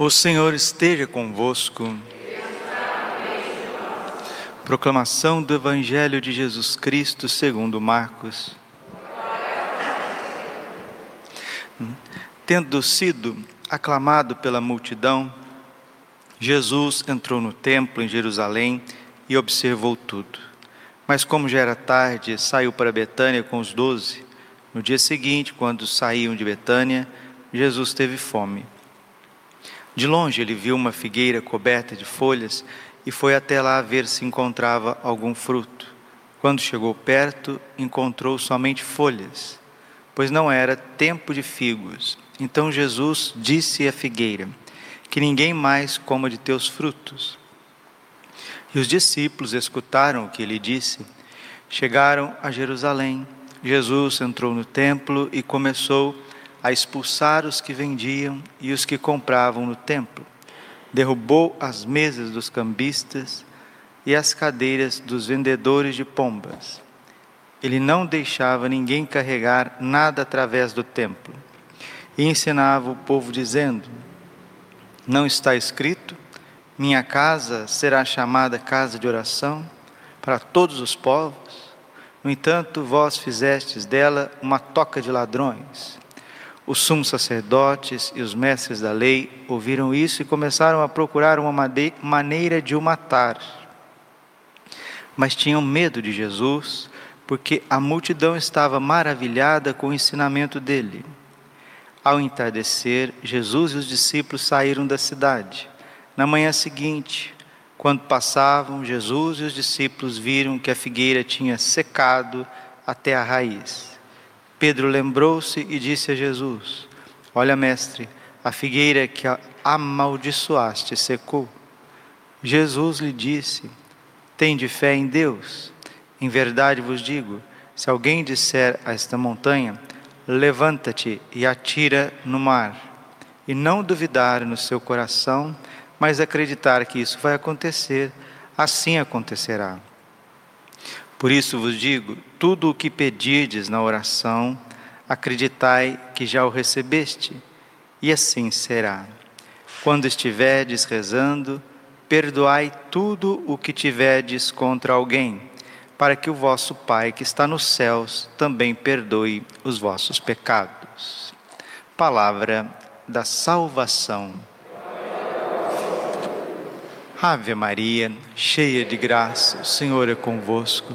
O Senhor esteja convosco. Proclamação do Evangelho de Jesus Cristo segundo Marcos. Tendo sido aclamado pela multidão, Jesus entrou no templo em Jerusalém e observou tudo. Mas como já era tarde, saiu para Betânia com os doze. No dia seguinte, quando saíam de Betânia, Jesus teve fome. De longe ele viu uma figueira coberta de folhas e foi até lá ver se encontrava algum fruto. Quando chegou perto, encontrou somente folhas, pois não era tempo de figos. Então Jesus disse à figueira: Que ninguém mais coma de teus frutos. E os discípulos escutaram o que ele disse. Chegaram a Jerusalém. Jesus entrou no templo e começou a expulsar os que vendiam e os que compravam no templo. Derrubou as mesas dos cambistas e as cadeiras dos vendedores de pombas. Ele não deixava ninguém carregar nada através do templo. E ensinava o povo dizendo: Não está escrito: Minha casa será chamada casa de oração para todos os povos? No entanto, vós fizestes dela uma toca de ladrões. Os sumos sacerdotes e os mestres da lei ouviram isso e começaram a procurar uma maneira de o matar. Mas tinham medo de Jesus, porque a multidão estava maravilhada com o ensinamento dele. Ao entardecer, Jesus e os discípulos saíram da cidade. Na manhã seguinte, quando passavam, Jesus e os discípulos viram que a figueira tinha secado até a raiz. Pedro lembrou-se e disse a Jesus: Olha, mestre, a figueira que amaldiçoaste secou. Jesus lhe disse: Tende fé em Deus. Em verdade vos digo: se alguém disser a esta montanha, levanta-te e atira no mar, e não duvidar no seu coração, mas acreditar que isso vai acontecer, assim acontecerá. Por isso vos digo: tudo o que pedirdes na oração, acreditai que já o recebeste, e assim será. Quando estiverdes rezando, perdoai tudo o que tiverdes contra alguém, para que o vosso Pai que está nos céus também perdoe os vossos pecados. Palavra da salvação. Ave Maria, cheia de graça, o Senhor é convosco.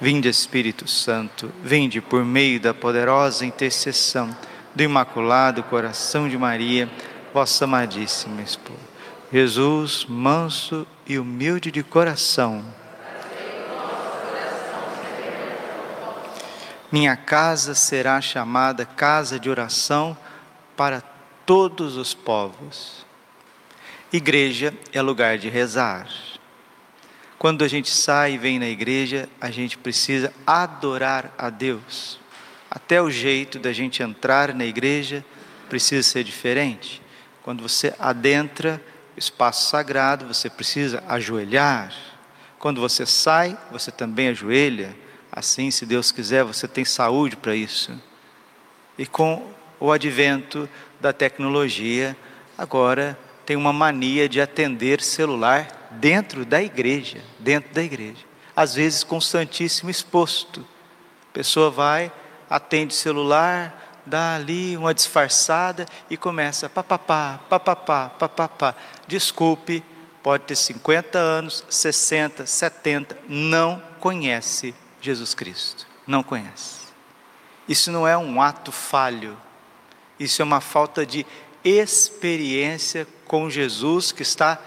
Vinde, Espírito Santo, vinde por meio da poderosa intercessão do Imaculado Coração de Maria, vossa amadíssima esposa. Jesus, manso e humilde de coração. Minha casa será chamada casa de oração para todos os povos. Igreja é lugar de rezar. Quando a gente sai e vem na igreja, a gente precisa adorar a Deus. Até o jeito da gente entrar na igreja precisa ser diferente. Quando você adentra o espaço sagrado, você precisa ajoelhar. Quando você sai, você também ajoelha. Assim, se Deus quiser, você tem saúde para isso. E com o advento da tecnologia, agora tem uma mania de atender celular dentro da igreja, dentro da igreja. Às vezes com o Santíssimo exposto. A pessoa vai, atende celular, dá ali uma disfarçada e começa papapá, papapá, papapá. Desculpe, pode ter 50 anos, 60, 70, não conhece Jesus Cristo. Não conhece. Isso não é um ato falho. Isso é uma falta de experiência com Jesus que está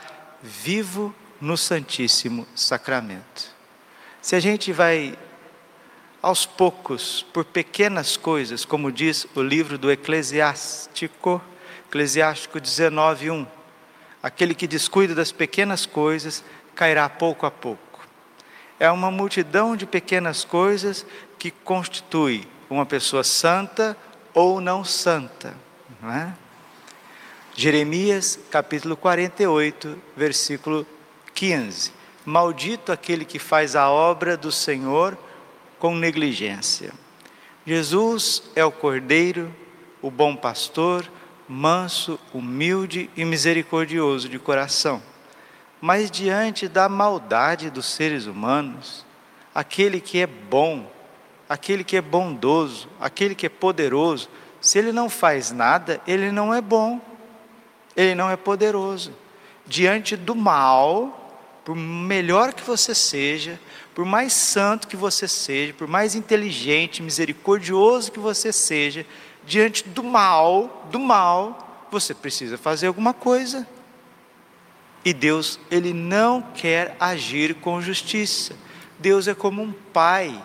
vivo no Santíssimo Sacramento. Se a gente vai aos poucos, por pequenas coisas, como diz o livro do Eclesiástico, Eclesiástico 19:1, aquele que descuida das pequenas coisas cairá pouco a pouco. É uma multidão de pequenas coisas que constitui uma pessoa santa ou não santa. Não é? Jeremias capítulo 48, versículo 15. Maldito aquele que faz a obra do Senhor com negligência. Jesus é o Cordeiro, o bom pastor, manso, humilde e misericordioso de coração. Mas diante da maldade dos seres humanos, aquele que é bom, aquele que é bondoso, aquele que é poderoso, se ele não faz nada, ele não é bom, ele não é poderoso. Diante do mal, por melhor que você seja, por mais santo que você seja, por mais inteligente, misericordioso que você seja, diante do mal, do mal, você precisa fazer alguma coisa. E Deus, ele não quer agir com justiça. Deus é como um pai.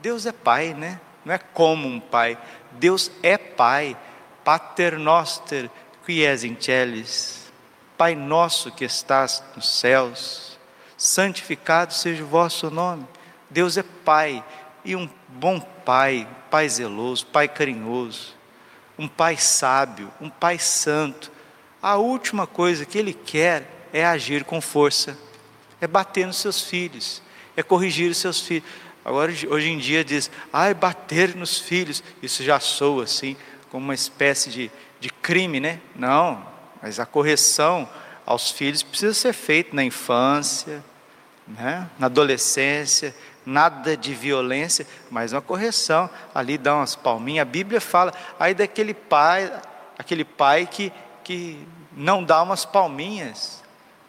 Deus é pai, né? Não é como um pai. Deus é pai. Pater noster qui es in celis. Pai nosso que estás nos céus. Santificado seja o vosso nome. Deus é pai e um bom pai, pai zeloso, pai carinhoso, um pai sábio, um pai santo. A última coisa que ele quer é agir com força, é bater nos seus filhos, é corrigir os seus filhos. Agora, hoje em dia, diz, ai, bater nos filhos, isso já soa assim, como uma espécie de, de crime, né? Não, mas a correção aos filhos precisa ser feita na infância, né? na adolescência, nada de violência, mas uma correção, ali dá umas palminhas, a Bíblia fala, aí daquele pai, aquele pai que, que não dá umas palminhas,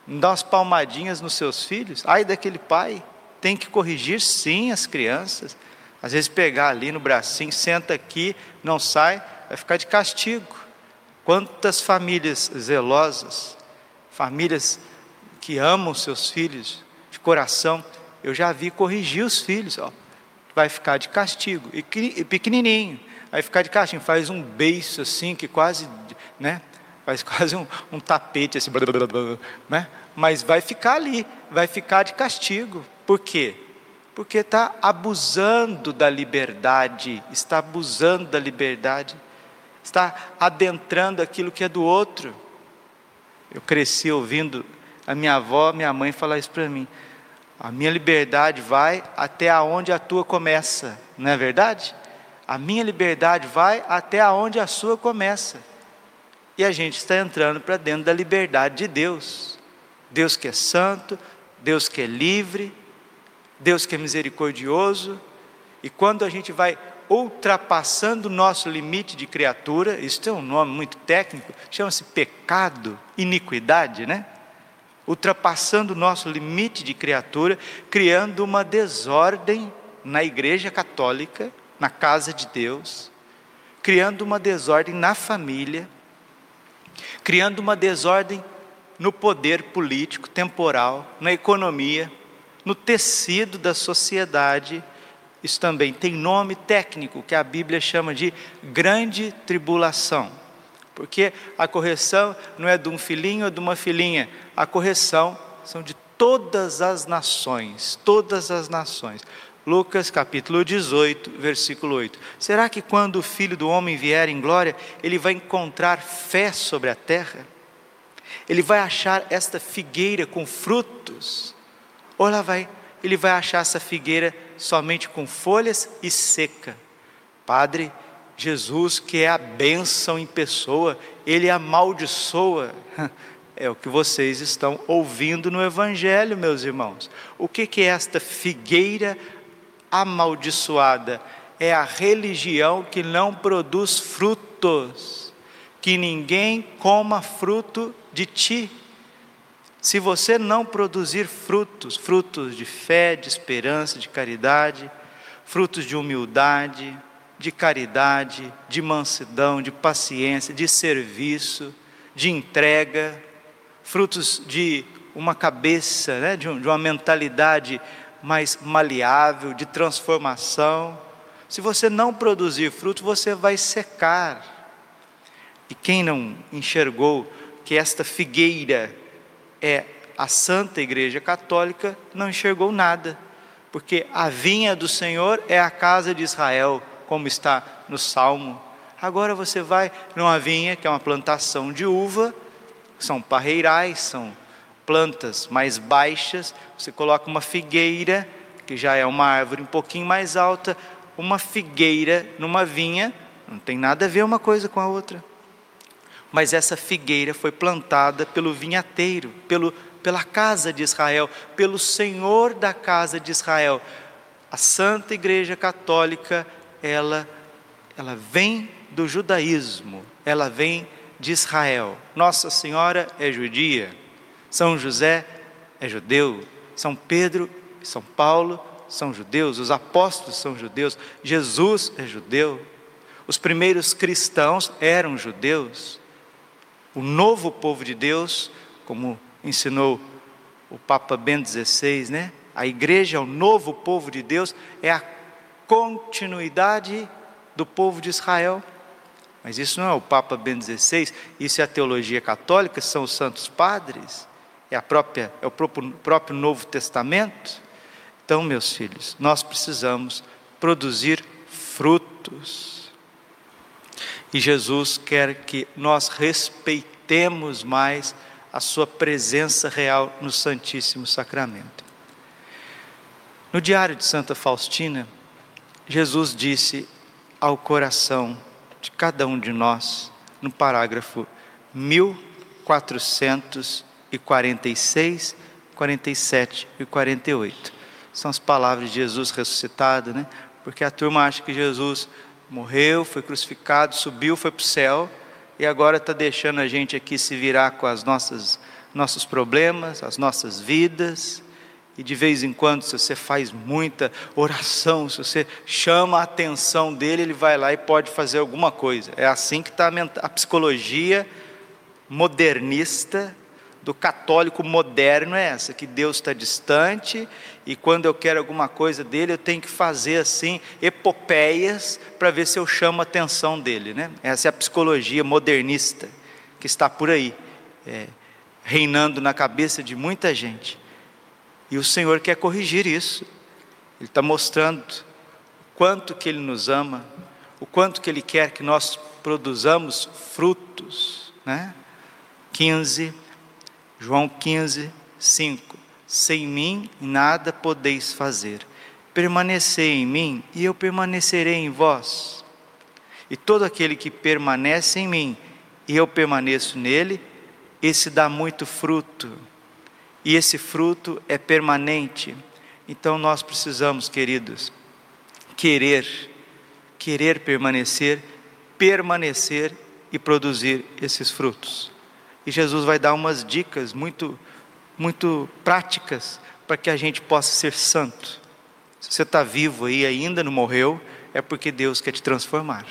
não dá umas palmadinhas nos seus filhos? Ai daquele pai, tem que corrigir sim as crianças. Às vezes pegar ali no bracinho, senta aqui, não sai, vai ficar de castigo. Quantas famílias zelosas, famílias que amam seus filhos de coração, eu já vi corrigir os filhos, ó, vai ficar de castigo, e pequenininho, vai ficar de castigo, faz um beiço assim, que quase, né, faz quase um, um tapete assim, né? mas vai ficar ali, vai ficar de castigo. Por quê? Porque está abusando da liberdade, está abusando da liberdade, está adentrando aquilo que é do outro. Eu cresci ouvindo a minha avó, minha mãe falar isso para mim. A minha liberdade vai até aonde a tua começa, não é verdade? A minha liberdade vai até aonde a sua começa. E a gente está entrando para dentro da liberdade de Deus. Deus que é santo, Deus que é livre, Deus que é misericordioso. E quando a gente vai ultrapassando o nosso limite de criatura, isso tem um nome muito técnico, chama-se pecado, iniquidade, né? Ultrapassando o nosso limite de criatura, criando uma desordem na igreja católica, na casa de Deus, criando uma desordem na família, criando uma desordem no poder político, temporal, na economia, no tecido da sociedade. Isso também tem nome técnico que a Bíblia chama de grande tribulação. Porque a correção não é de um filhinho ou de uma filhinha, a correção são de todas as nações, todas as nações. Lucas capítulo 18, versículo 8. Será que quando o filho do homem vier em glória, ele vai encontrar fé sobre a terra? Ele vai achar esta figueira com frutos? Ou ela vai, ele vai achar essa figueira somente com folhas e seca? Padre, Jesus, que é a bênção em pessoa, ele amaldiçoa. É o que vocês estão ouvindo no Evangelho, meus irmãos. O que, é esta figueira amaldiçoada é a religião que não produz frutos, que ninguém coma fruto de ti. Se você não produzir frutos, frutos de fé, de esperança, de caridade, frutos de humildade, de caridade, de mansidão, de paciência, de serviço, de entrega, frutos de uma cabeça, né, de uma mentalidade mais maleável, de transformação. Se você não produzir fruto, você vai secar. E quem não enxergou que esta figueira é a Santa Igreja Católica não enxergou nada, porque a vinha do Senhor é a casa de Israel, como está no Salmo. Agora você vai numa vinha, que é uma plantação de uva, são parreirais, são plantas mais baixas, você coloca uma figueira, que já é uma árvore um pouquinho mais alta, uma figueira numa vinha, não tem nada a ver uma coisa com a outra. Mas essa figueira foi plantada pelo vinhateiro, pelo, pela casa de Israel, pelo Senhor da casa de Israel. A Santa Igreja Católica, ela, ela vem do judaísmo, ela vem de Israel. Nossa Senhora é judia, São José é judeu, São Pedro e São Paulo são judeus, os apóstolos são judeus, Jesus é judeu, os primeiros cristãos eram judeus. O novo povo de Deus, como ensinou o Papa Bento XVI, né? A igreja, o novo povo de Deus, é a continuidade do povo de Israel. Mas isso não é o Papa Bento XVI, isso é a teologia católica, são os santos padres, é, a própria, é o próprio, próprio Novo Testamento. Então, meus filhos, nós precisamos produzir frutos. E Jesus quer que nós respeitemos mais a Sua presença real no Santíssimo Sacramento. No Diário de Santa Faustina, Jesus disse ao coração de cada um de nós, no parágrafo 1446, 47 e 48 são as palavras de Jesus ressuscitado, né? Porque a turma acha que Jesus morreu, foi crucificado, subiu, foi para o céu e agora está deixando a gente aqui se virar com as nossas nossos problemas, as nossas vidas. E de vez em quando, se você faz muita oração, se você chama a atenção dele, ele vai lá e pode fazer alguma coisa. É assim que está a psicologia modernista do católico moderno é essa, que Deus está distante e quando eu quero alguma coisa dele, eu tenho que fazer assim, epopeias, para ver se eu chamo a atenção dele. Né? Essa é a psicologia modernista que está por aí, é, reinando na cabeça de muita gente. E o Senhor quer corrigir isso. Ele está mostrando o quanto que Ele nos ama, o quanto que Ele quer que nós produzamos frutos. Né? 15 João 15, 5. Sem mim nada podeis fazer. Permanecei em mim e eu permanecerei em vós. E todo aquele que permanece em mim e eu permaneço nele, esse dá muito fruto. E esse fruto é permanente. Então nós precisamos, queridos, querer, querer permanecer, permanecer e produzir esses frutos. E Jesus vai dar umas dicas muito, muito práticas para que a gente possa ser santo. Se você está vivo aí ainda não morreu, é porque Deus quer te transformar.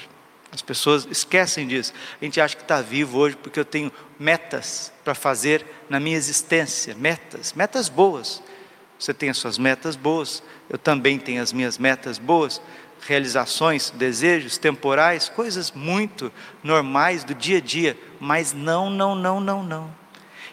As pessoas esquecem disso. A gente acha que está vivo hoje porque eu tenho metas para fazer na minha existência, metas, metas boas. Você tem as suas metas boas, eu também tenho as minhas metas boas, realizações, desejos temporais, coisas muito normais do dia a dia, mas não, não, não, não, não.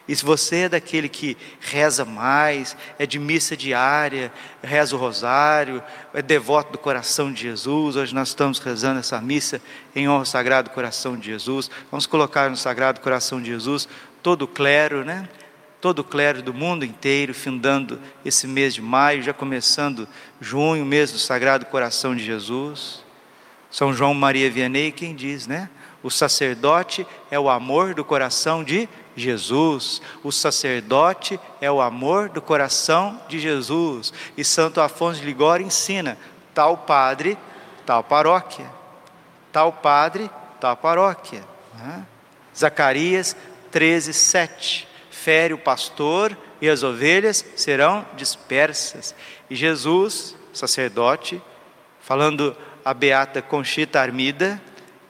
E se você é daquele que reza mais, é de missa diária, reza o rosário, é devoto do coração de Jesus, hoje nós estamos rezando essa missa em honra ao Sagrado Coração de Jesus. Vamos colocar no Sagrado Coração de Jesus todo o clero, né? Todo o clero do mundo inteiro, findando esse mês de maio, já começando junho, mês do Sagrado Coração de Jesus. São João Maria Vianney quem diz, né? O sacerdote é o amor do coração de Jesus. O sacerdote é o amor do coração de Jesus. E Santo Afonso de Ligório ensina: tal padre, tal paróquia. Tal padre, tal paróquia. Né? Zacarias 13, 7 fere o pastor e as ovelhas serão dispersas. E Jesus, sacerdote, falando a beata Conchita Armida,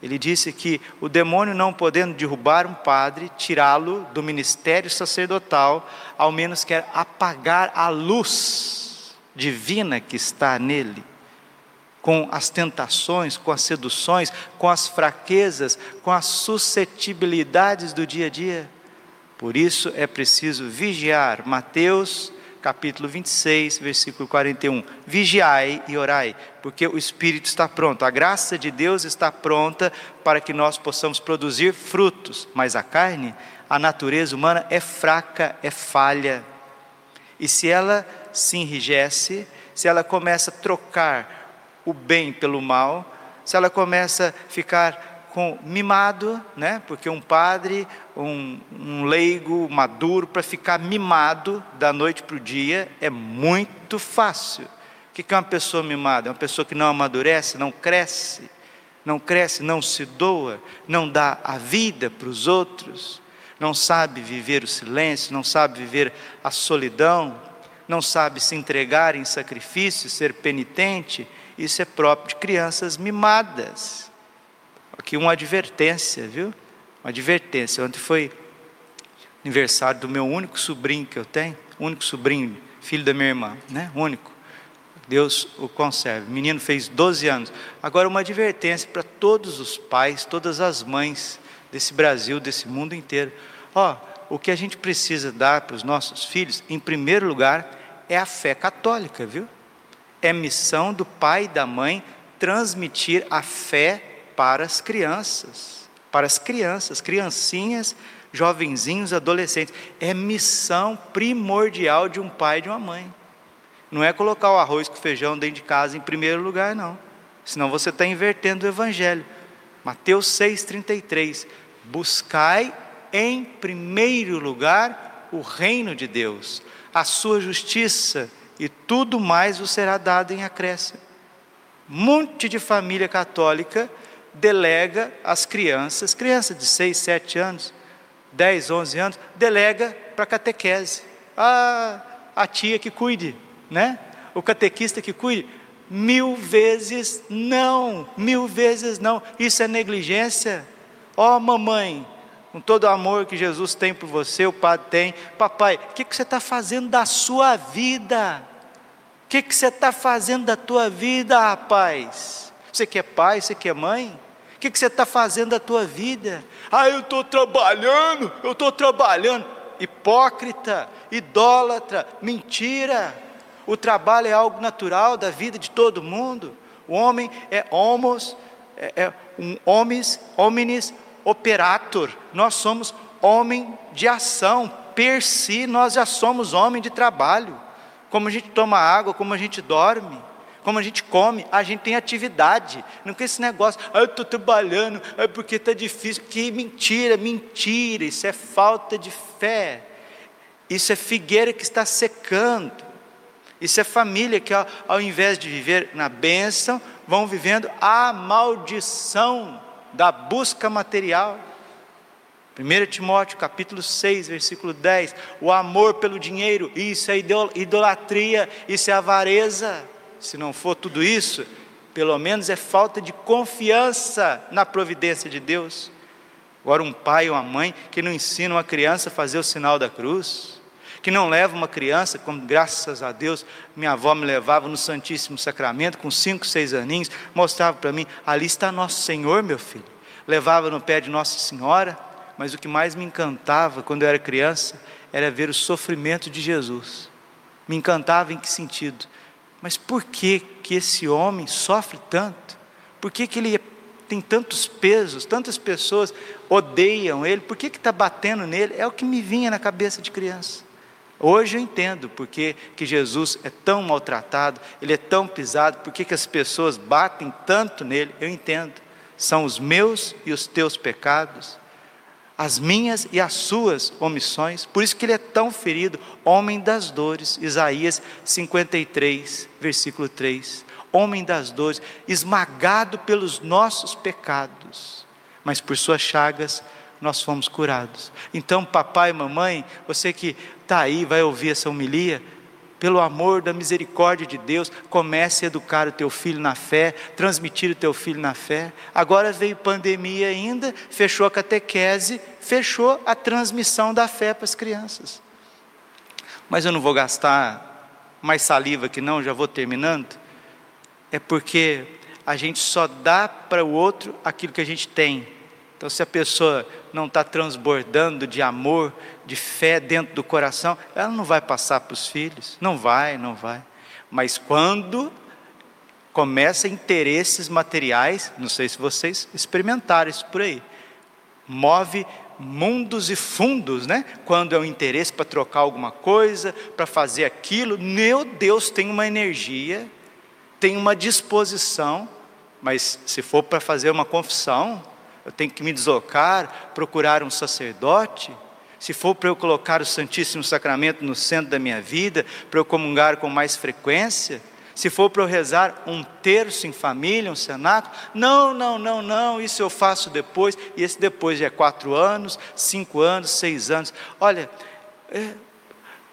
ele disse que o demônio não podendo derrubar um padre, tirá-lo do ministério sacerdotal, ao menos quer apagar a luz divina que está nele, com as tentações, com as seduções, com as fraquezas, com as suscetibilidades do dia a dia. Por isso é preciso vigiar. Mateus capítulo 26, versículo 41. Vigiai e orai, porque o Espírito está pronto, a graça de Deus está pronta para que nós possamos produzir frutos, mas a carne, a natureza humana é fraca, é falha. E se ela se enrijece, se ela começa a trocar o bem pelo mal, se ela começa a ficar com mimado, né? Porque um padre, um, um leigo maduro para ficar mimado da noite para o dia é muito fácil. O que é uma pessoa mimada? É uma pessoa que não amadurece, não cresce, não cresce, não se doa, não dá a vida para os outros, não sabe viver o silêncio, não sabe viver a solidão, não sabe se entregar em sacrifício, ser penitente. Isso é próprio de crianças mimadas. Aqui uma advertência, viu? Uma advertência. Ontem foi aniversário do meu único sobrinho que eu tenho, único sobrinho, filho da minha irmã, né? Único. Deus o conserve. O menino fez 12 anos. Agora uma advertência para todos os pais, todas as mães desse Brasil, desse mundo inteiro. Ó, o que a gente precisa dar para os nossos filhos, em primeiro lugar, é a fé católica, viu? É missão do pai e da mãe transmitir a fé para as crianças, para as crianças, criancinhas, jovenzinhos, adolescentes. É missão primordial de um pai e de uma mãe. Não é colocar o arroz com feijão dentro de casa em primeiro lugar, não. Senão você está invertendo o evangelho. Mateus 6,33. Buscai em primeiro lugar o reino de Deus, a sua justiça, e tudo mais vos será dado em acréscimo. Monte de família católica delega as crianças, crianças de 6, 7 anos, 10, 11 anos, delega para a catequese. Ah, a tia que cuide, né? O catequista que cuide. Mil vezes não, mil vezes não. Isso é negligência. Ó oh, mamãe, com todo o amor que Jesus tem por você, o Padre tem. Papai, o que, que você está fazendo da sua vida? O que, que você está fazendo da tua vida, rapaz? Você que é pai, você que é mãe? O que, que você está fazendo da tua vida? Ah, eu estou trabalhando, eu estou trabalhando. Hipócrita, idólatra, mentira. O trabalho é algo natural da vida de todo mundo. O homem é homos, é, é um homens, hominis operator. Nós somos homem de ação. Per si, nós já somos homem de trabalho. Como a gente toma água, como a gente dorme como a gente come, a gente tem atividade. Não tem esse negócio, ah, eu estou trabalhando, é porque está difícil. Que mentira, mentira, isso é falta de fé. Isso é figueira que está secando. Isso é família que, ao, ao invés de viver na bênção, vão vivendo a maldição da busca material. 1 Timóteo capítulo 6, versículo 10, o amor pelo dinheiro, isso é idolatria, isso é avareza se não for tudo isso, pelo menos é falta de confiança na providência de Deus. Agora, um pai ou uma mãe que não ensina uma criança a fazer o sinal da cruz, que não leva uma criança, como graças a Deus minha avó me levava no Santíssimo Sacramento, com cinco, seis aninhos, mostrava para mim: ali está Nosso Senhor, meu filho. Levava no pé de Nossa Senhora, mas o que mais me encantava quando eu era criança era ver o sofrimento de Jesus. Me encantava em que sentido? Mas por que que esse homem sofre tanto? Por que que ele tem tantos pesos, tantas pessoas odeiam ele? Por que está batendo nele? É o que me vinha na cabeça de criança. Hoje eu entendo porque que Jesus é tão maltratado, ele é tão pisado, por que as pessoas batem tanto nele, eu entendo. São os meus e os teus pecados as minhas e as suas omissões, por isso que ele é tão ferido, homem das dores, Isaías 53, versículo 3. Homem das dores, esmagado pelos nossos pecados, mas por suas chagas nós fomos curados. Então, papai mamãe, você que está aí, vai ouvir essa homilia, pelo amor da misericórdia de Deus, comece a educar o teu filho na fé, transmitir o teu filho na fé. Agora veio pandemia ainda, fechou a catequese, fechou a transmissão da fé para as crianças. Mas eu não vou gastar mais saliva que não, já vou terminando. É porque a gente só dá para o outro aquilo que a gente tem. Então, se a pessoa não está transbordando de amor, de fé dentro do coração, ela não vai passar para os filhos. Não vai, não vai. Mas quando começa interesses materiais, não sei se vocês experimentaram isso por aí, move mundos e fundos, né? Quando é um interesse para trocar alguma coisa, para fazer aquilo, meu Deus, tem uma energia, tem uma disposição, mas se for para fazer uma confissão, eu tenho que me deslocar, procurar um sacerdote. Se for para eu colocar o Santíssimo Sacramento no centro da minha vida, para eu comungar com mais frequência, se for para eu rezar um terço em família, um cenáculo, não, não, não, não, isso eu faço depois, e esse depois já é quatro anos, cinco anos, seis anos. Olha, é,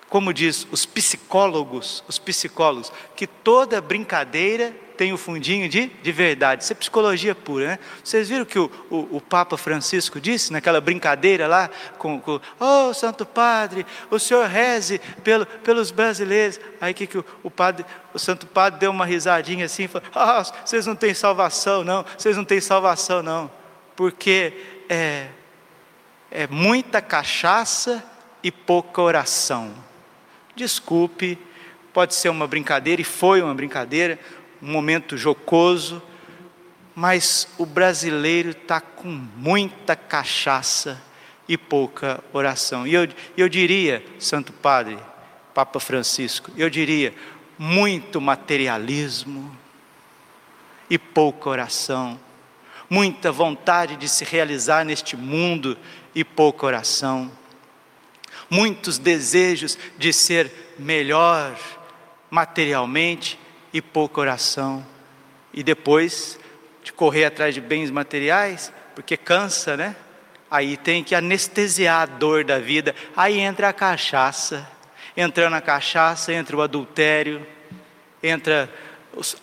como diz os psicólogos, os psicólogos, que toda brincadeira tem o fundinho de, de verdade. Isso é psicologia pura, né? Vocês viram que o, o, o Papa Francisco disse naquela brincadeira lá com, com oh Santo Padre, o senhor reze pelo, pelos brasileiros. Aí que, que o, o padre, o Santo Padre deu uma risadinha assim e falou: oh, vocês não têm salvação, não, vocês não têm salvação, não. Porque é, é muita cachaça e pouca oração. Desculpe, pode ser uma brincadeira, e foi uma brincadeira, um momento jocoso, mas o brasileiro está com muita cachaça e pouca oração. E eu, eu diria, Santo Padre, Papa Francisco, eu diria, muito materialismo e pouca oração, muita vontade de se realizar neste mundo e pouca oração, muitos desejos de ser melhor materialmente e pouca oração. E depois de correr atrás de bens materiais, porque cansa, né? Aí tem que anestesiar a dor da vida. Aí entra a cachaça. Entrando a cachaça, entra o adultério, entra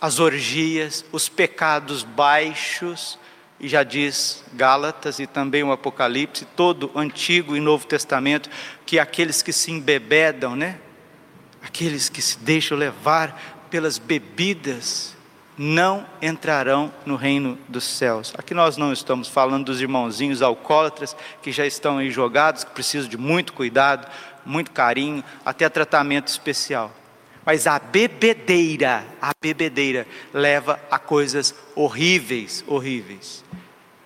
as orgias, os pecados baixos, e já diz Gálatas e também o Apocalipse, todo Antigo e Novo Testamento, que aqueles que se embebedam, né? Aqueles que se deixam levar pelas bebidas não entrarão no reino dos céus. Aqui nós não estamos falando dos irmãozinhos alcoólatras que já estão aí jogados, que precisam de muito cuidado, muito carinho, até tratamento especial. Mas a bebedeira, a bebedeira leva a coisas horríveis, horríveis.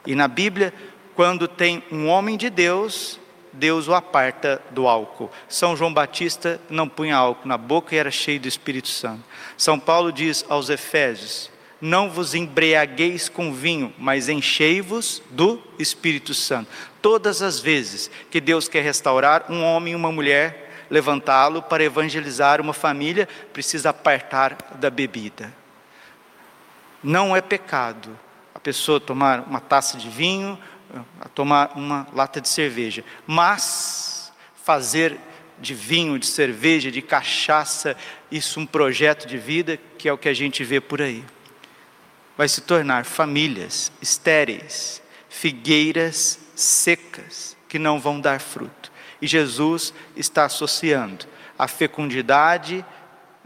E na Bíblia, quando tem um homem de Deus Deus o aparta do álcool. São João Batista não punha álcool na boca e era cheio do Espírito Santo. São Paulo diz aos Efésios: Não vos embriagueis com vinho, mas enchei-vos do Espírito Santo. Todas as vezes que Deus quer restaurar um homem e uma mulher, levantá-lo para evangelizar uma família, precisa apartar da bebida. Não é pecado a pessoa tomar uma taça de vinho, tomar uma lata de cerveja, mas fazer de vinho, de cerveja, de cachaça, isso um projeto de vida que é o que a gente vê por aí. Vai se tornar famílias estéreis, figueiras secas, que não vão dar fruto. E Jesus está associando a fecundidade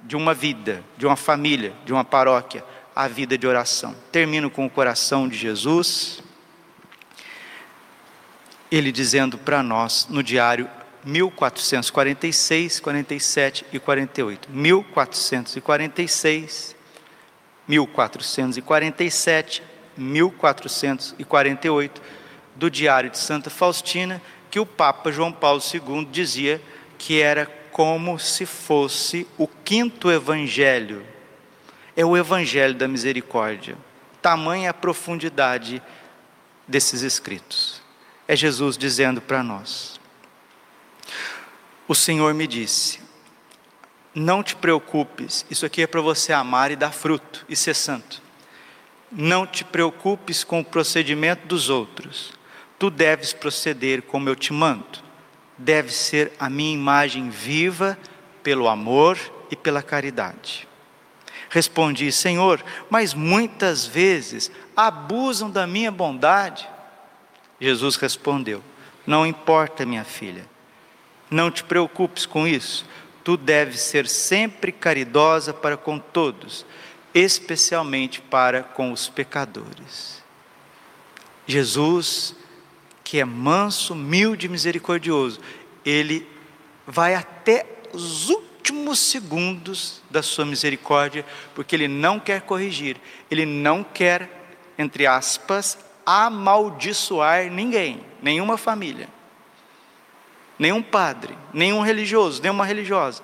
de uma vida, de uma família, de uma paróquia, à vida de oração. Termino com o coração de Jesus ele dizendo para nós no diário 1446, 47 e 48. 1446, 1447, 1448 do Diário de Santa Faustina, que o Papa João Paulo II dizia que era como se fosse o quinto evangelho. É o evangelho da misericórdia. Tamanha a profundidade desses escritos é Jesus dizendo para nós: O Senhor me disse, não te preocupes, isso aqui é para você amar e dar fruto e ser santo. Não te preocupes com o procedimento dos outros, tu deves proceder como eu te mando. Deve ser a minha imagem viva pelo amor e pela caridade. Respondi, Senhor, mas muitas vezes abusam da minha bondade. Jesus respondeu: Não importa, minha filha, não te preocupes com isso. Tu deves ser sempre caridosa para com todos, especialmente para com os pecadores. Jesus que é manso, humilde e misericordioso, ele vai até os últimos segundos da sua misericórdia, porque ele não quer corrigir, ele não quer, entre aspas, amaldiçoar ninguém, nenhuma família, nenhum padre, nenhum religioso, nenhuma religiosa.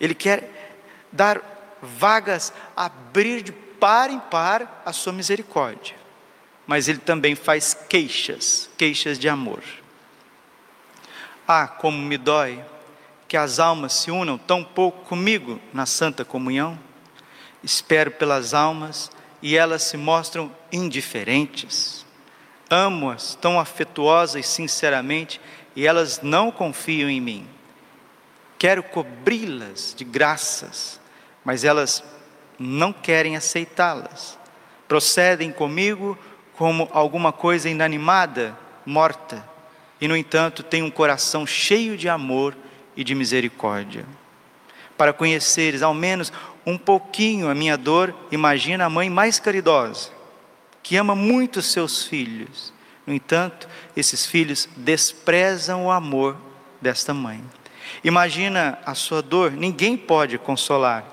Ele quer dar vagas, abrir de par em par a sua misericórdia. Mas ele também faz queixas, queixas de amor. Ah, como me dói que as almas se unam tão pouco comigo na santa comunhão. Espero pelas almas e elas se mostram indiferentes. Amo-as tão afetuosa e sinceramente e elas não confiam em mim. Quero cobri-las de graças, mas elas não querem aceitá-las. Procedem comigo como alguma coisa inanimada, morta, e no entanto têm um coração cheio de amor e de misericórdia. Para conheceres ao menos um pouquinho a minha dor, imagina a mãe mais caridosa, que ama muito seus filhos. No entanto, esses filhos desprezam o amor desta mãe. Imagina a sua dor, ninguém pode consolar.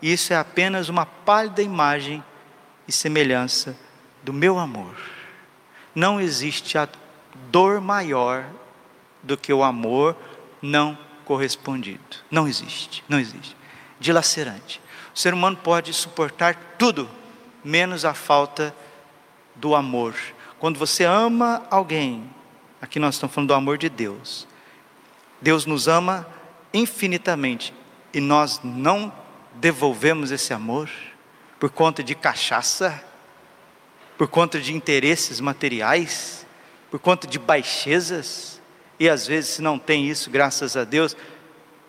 Isso é apenas uma pálida imagem e semelhança do meu amor. Não existe a dor maior do que o amor não correspondido. Não existe, não existe. Dilacerante. O ser humano pode suportar tudo, menos a falta do amor. Quando você ama alguém, aqui nós estamos falando do amor de Deus. Deus nos ama infinitamente e nós não devolvemos esse amor por conta de cachaça, por conta de interesses materiais, por conta de baixezas e às vezes, se não tem isso, graças a Deus,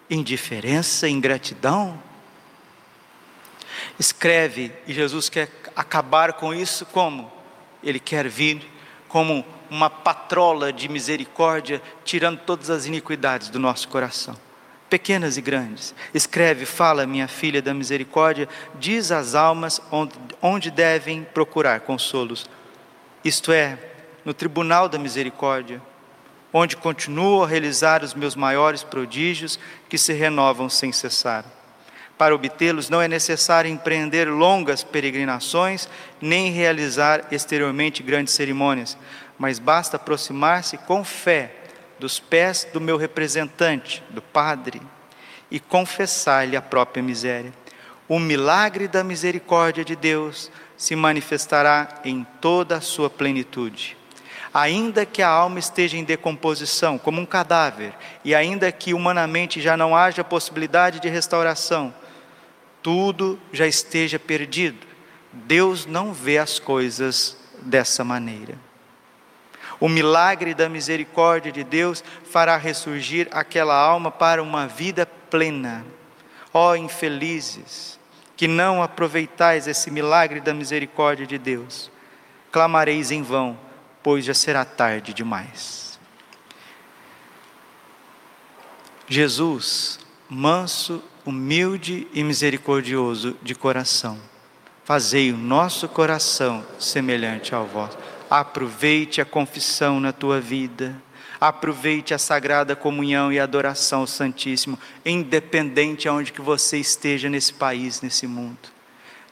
indiferença, ingratidão. Escreve, e Jesus quer acabar com isso como? Ele quer vir como uma patrola de misericórdia, tirando todas as iniquidades do nosso coração, pequenas e grandes. Escreve, fala, minha filha da misericórdia, diz às almas onde, devem procurar consolos, isto é, no tribunal da misericórdia onde continuo a realizar os meus maiores prodígios que se renovam sem cessar. Para obtê-los não é necessário empreender longas peregrinações, nem realizar exteriormente grandes cerimônias, mas basta aproximar-se com fé dos pés do meu representante, do Padre, e confessar-lhe a própria miséria. O milagre da misericórdia de Deus se manifestará em toda a sua plenitude ainda que a alma esteja em decomposição, como um cadáver, e ainda que humanamente já não haja possibilidade de restauração, tudo já esteja perdido. Deus não vê as coisas dessa maneira. O milagre da misericórdia de Deus fará ressurgir aquela alma para uma vida plena. Ó oh, infelizes, que não aproveitais esse milagre da misericórdia de Deus, clamareis em vão pois já será tarde demais. Jesus, manso, humilde e misericordioso de coração, fazei o nosso coração semelhante ao vosso. Aproveite a confissão na tua vida. Aproveite a sagrada comunhão e adoração ao Santíssimo, independente aonde que você esteja nesse país, nesse mundo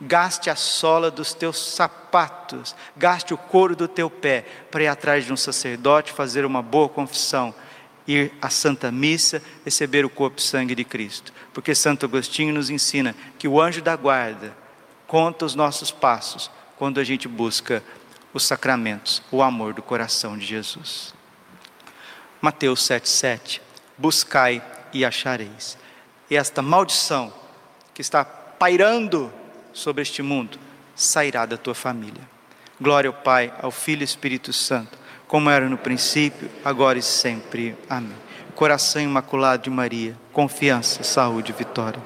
gaste a sola dos teus sapatos, gaste o couro do teu pé para ir atrás de um sacerdote, fazer uma boa confissão, ir à Santa Missa, receber o corpo e sangue de Cristo. Porque Santo Agostinho nos ensina que o anjo da guarda conta os nossos passos quando a gente busca os sacramentos, o amor do coração de Jesus. Mateus 7,7: Buscai e achareis. E esta maldição que está pairando sobre este mundo sairá da tua família. Glória ao Pai, ao Filho e Espírito Santo, como era no princípio, agora e sempre. Amém. Coração imaculado de Maria, confiança, saúde e vitória.